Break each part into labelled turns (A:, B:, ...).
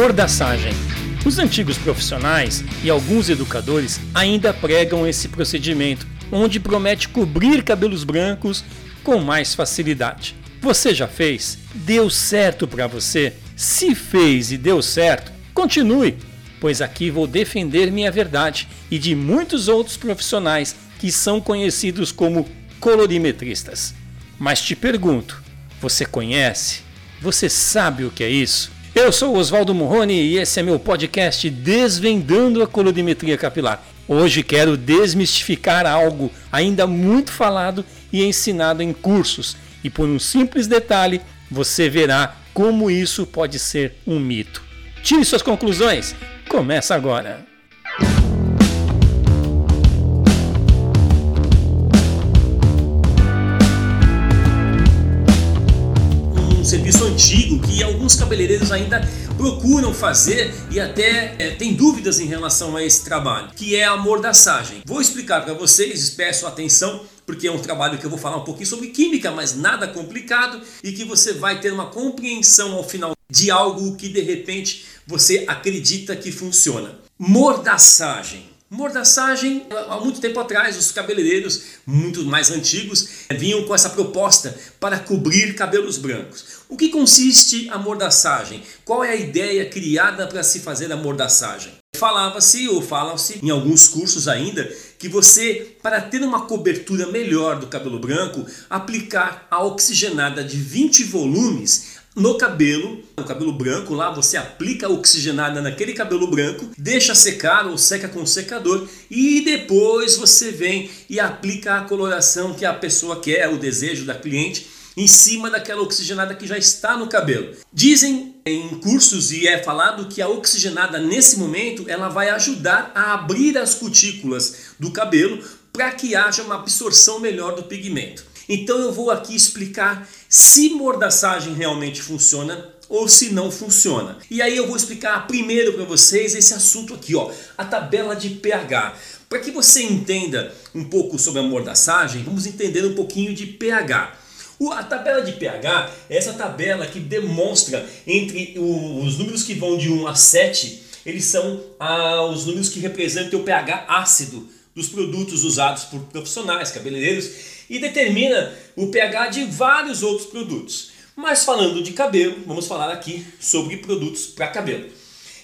A: Mordaçagem. Os antigos profissionais e alguns educadores ainda pregam esse procedimento, onde promete cobrir cabelos brancos com mais facilidade. Você já fez? Deu certo para você? Se fez e deu certo, continue, pois aqui vou defender minha verdade e de muitos outros profissionais que são conhecidos como colorimetristas. Mas te pergunto, você conhece? Você sabe o que é isso? Eu sou Oswaldo Morrone e esse é meu podcast Desvendando a Colorimetria Capilar. Hoje quero desmistificar algo ainda muito falado e ensinado em cursos, e por um simples detalhe você verá como isso pode ser um mito. Tire suas conclusões. Começa agora.
B: um serviço antigo alguns cabeleireiros ainda procuram fazer e até é, tem dúvidas em relação a esse trabalho, que é a mordaçagem. Vou explicar para vocês, peço atenção, porque é um trabalho que eu vou falar um pouquinho sobre química, mas nada complicado e que você vai ter uma compreensão ao final de algo que de repente você acredita que funciona. Mordaçagem. Mordaçagem, há muito tempo atrás, os cabeleireiros, muito mais antigos, vinham com essa proposta para cobrir cabelos brancos. O que consiste a mordaçagem? Qual é a ideia criada para se fazer a mordaçagem? Falava-se ou fala-se em alguns cursos ainda que você, para ter uma cobertura melhor do cabelo branco, aplicar a oxigenada de 20 volumes no cabelo, no cabelo branco, lá você aplica oxigenada naquele cabelo branco, deixa secar ou seca com secador e depois você vem e aplica a coloração que a pessoa quer, o desejo da cliente, em cima daquela oxigenada que já está no cabelo. Dizem em cursos e é falado que a oxigenada nesse momento ela vai ajudar a abrir as cutículas do cabelo para que haja uma absorção melhor do pigmento. Então eu vou aqui explicar se mordaçagem realmente funciona ou se não funciona. E aí eu vou explicar primeiro para vocês esse assunto aqui, ó, a tabela de pH. Para que você entenda um pouco sobre a mordaçagem, vamos entender um pouquinho de pH. A tabela de pH é essa tabela que demonstra entre os números que vão de 1 a 7, eles são ah, os números que representam o pH ácido dos produtos usados por profissionais, cabeleireiros e determina o pH de vários outros produtos. Mas falando de cabelo, vamos falar aqui sobre produtos para cabelo.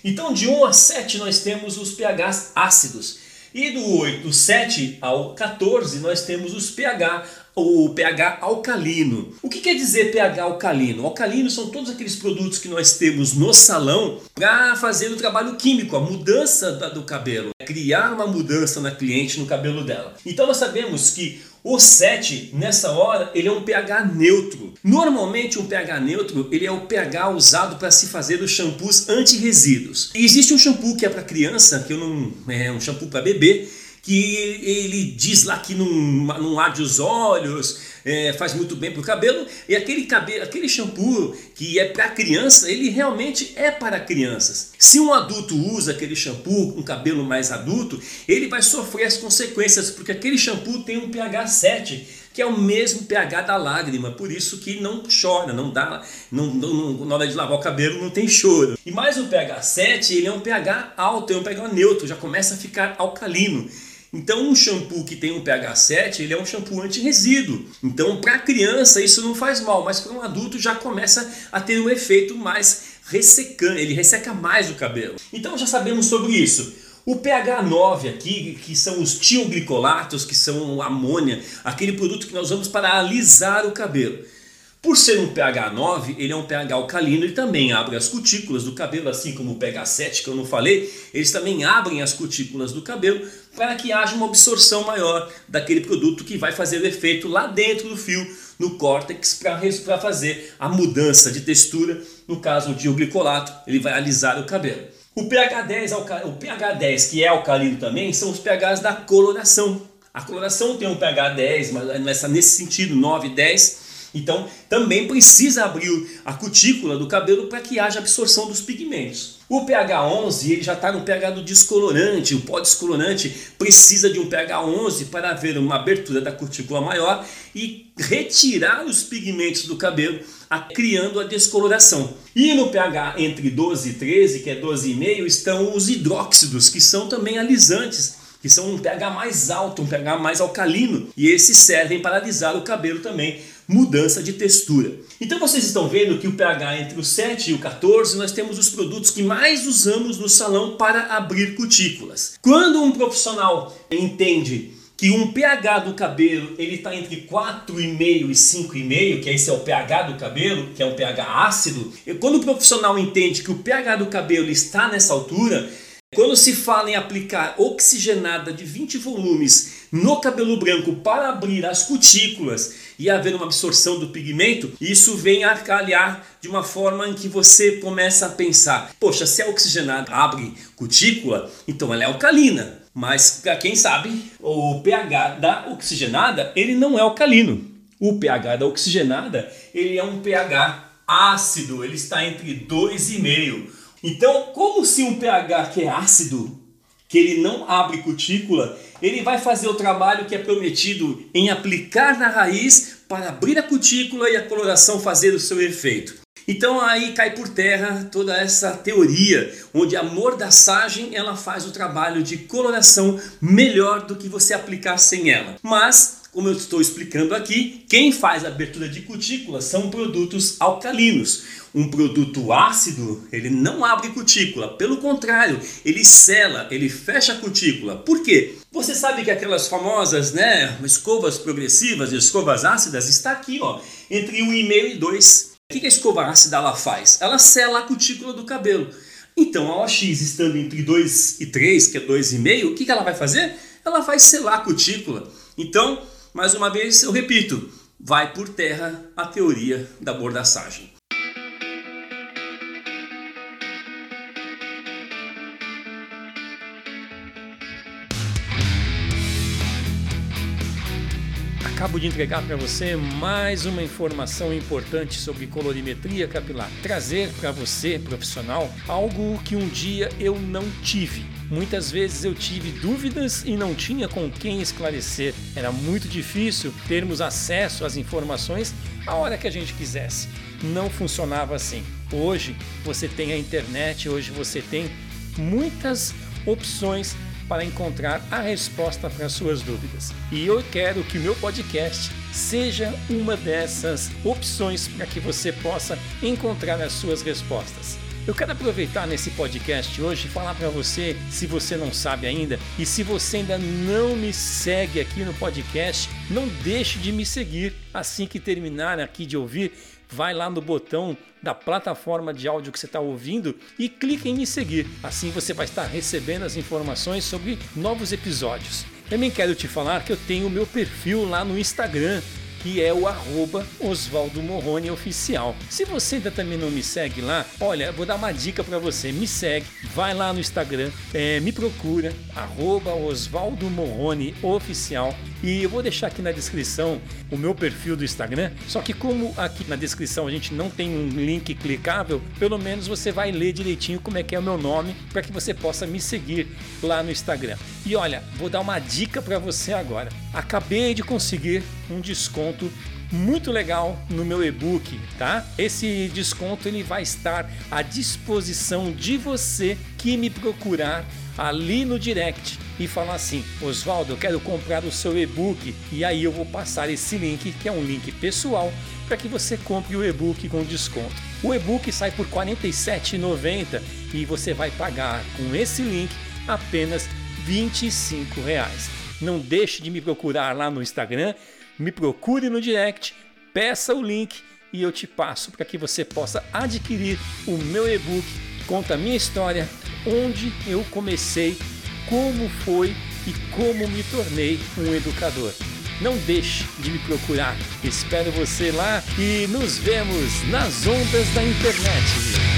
B: Então de 1 a 7 nós temos os pHs ácidos. E do 8, do 7 ao 14 nós temos os pH o pH alcalino. O que quer dizer pH alcalino? Alcalino são todos aqueles produtos que nós temos no salão para fazer o trabalho químico, a mudança do cabelo, criar uma mudança na cliente no cabelo dela. Então nós sabemos que o 7, nessa hora, ele é um pH neutro. Normalmente um pH neutro, ele é o pH usado para se fazer os shampoos anti-resíduos. Existe um shampoo que é para criança, que eu não é um shampoo para bebê, que ele diz lá que não, não arde os olhos, é, faz muito bem para o cabelo, e aquele, cabelo, aquele shampoo que é para criança, ele realmente é para crianças. Se um adulto usa aquele shampoo com cabelo mais adulto, ele vai sofrer as consequências, porque aquele shampoo tem um pH 7, que é o mesmo pH da lágrima, por isso que não chora, não dá, não, não, na hora de lavar o cabelo não tem choro. E mais o pH 7, ele é um pH alto, é um pH neutro, já começa a ficar alcalino. Então, um shampoo que tem um pH 7, ele é um shampoo anti-resíduo. Então, para criança isso não faz mal, mas para um adulto já começa a ter um efeito mais ressecante, ele resseca mais o cabelo. Então, já sabemos sobre isso. O pH 9 aqui, que são os tioglicolatos, que são amônia, aquele produto que nós usamos para alisar o cabelo. Por ser um pH 9, ele é um pH alcalino, ele também abre as cutículas do cabelo, assim como o pH 7 que eu não falei, eles também abrem as cutículas do cabelo para que haja uma absorção maior daquele produto que vai fazer o efeito lá dentro do fio, no córtex, para fazer a mudança de textura, no caso de glicolato, ele vai alisar o cabelo. O pH 10, o pH 10 que é alcalino também, são os pHs da coloração. A coloração tem um pH 10, mas nesse sentido 9, 10, então, também precisa abrir a cutícula do cabelo para que haja absorção dos pigmentos. O pH 11 ele já está no pH do descolorante, o pó descolorante precisa de um pH 11 para haver uma abertura da cutícula maior e retirar os pigmentos do cabelo criando a descoloração. E no pH entre 12 e 13, que é 12,5, estão os hidróxidos, que são também alisantes que são um pH mais alto, um pH mais alcalino, e esses servem para alisar o cabelo também, mudança de textura. Então vocês estão vendo que o pH entre o 7 e o 14 nós temos os produtos que mais usamos no salão para abrir cutículas. Quando um profissional entende que um pH do cabelo ele está entre 4,5 e 5,5, que esse é o pH do cabelo, que é um pH ácido, e quando o profissional entende que o pH do cabelo está nessa altura, quando se fala em aplicar oxigenada de 20 volumes no cabelo branco para abrir as cutículas e haver uma absorção do pigmento, isso vem a calhar de uma forma em que você começa a pensar: poxa, se a oxigenada abre cutícula, então ela é alcalina. Mas quem sabe, o pH da oxigenada ele não é alcalino. O pH da oxigenada ele é um pH ácido, ele está entre 2,5 então, como se um pH que é ácido, que ele não abre cutícula, ele vai fazer o trabalho que é prometido em aplicar na raiz para abrir a cutícula e a coloração fazer o seu efeito. Então aí cai por terra toda essa teoria, onde a mordaçagem ela faz o trabalho de coloração melhor do que você aplicar sem ela. Mas como eu estou explicando aqui, quem faz abertura de cutícula são produtos alcalinos. Um produto ácido, ele não abre cutícula, pelo contrário, ele sela, ele fecha a cutícula. Por quê? Você sabe que aquelas famosas, né, escovas progressivas, escovas ácidas, está aqui, ó, entre 1,5 e 2. O que a escova ácida ela faz? Ela sela a cutícula do cabelo. Então a OX estando entre 2 e 3, que é 2,5, o que ela vai fazer? Ela vai selar a cutícula. Então, mais uma vez, eu repito, vai por terra a teoria da bordaçagem.
A: Acabo de entregar para você mais uma informação importante sobre colorimetria capilar. Trazer para você, profissional, algo que um dia eu não tive Muitas vezes eu tive dúvidas e não tinha com quem esclarecer. Era muito difícil termos acesso às informações a hora que a gente quisesse. Não funcionava assim. Hoje você tem a internet, hoje você tem muitas opções para encontrar a resposta para as suas dúvidas. E eu quero que o meu podcast seja uma dessas opções para que você possa encontrar as suas respostas. Eu quero aproveitar nesse podcast hoje e falar para você, se você não sabe ainda, e se você ainda não me segue aqui no podcast, não deixe de me seguir. Assim que terminar aqui de ouvir, vai lá no botão da plataforma de áudio que você está ouvindo e clique em me seguir. Assim você vai estar recebendo as informações sobre novos episódios. Também quero te falar que eu tenho o meu perfil lá no Instagram que é o arroba Oswaldo Morrone Oficial. Se você ainda também não me segue lá, olha, vou dar uma dica para você, me segue, vai lá no Instagram, é, me procura, arroba Oswaldo Morrone Oficial e eu vou deixar aqui na descrição o meu perfil do Instagram, só que como aqui na descrição a gente não tem um link clicável, pelo menos você vai ler direitinho como é que é o meu nome para que você possa me seguir lá no Instagram. E olha, vou dar uma dica para você agora. Acabei de conseguir um desconto muito legal no meu e-book, tá? Esse desconto ele vai estar à disposição de você que me procurar ali no direct e falar assim: Oswaldo, eu quero comprar o seu e-book. E aí eu vou passar esse link, que é um link pessoal, para que você compre o e-book com desconto. O e-book sai por R$ 47,90 e você vai pagar com esse link apenas 25 reais. Não deixe de me procurar lá no Instagram, me procure no direct, peça o link e eu te passo para que você possa adquirir o meu e-book. Conta a minha história, onde eu comecei, como foi e como me tornei um educador. Não deixe de me procurar. Espero você lá e nos vemos nas ondas da internet.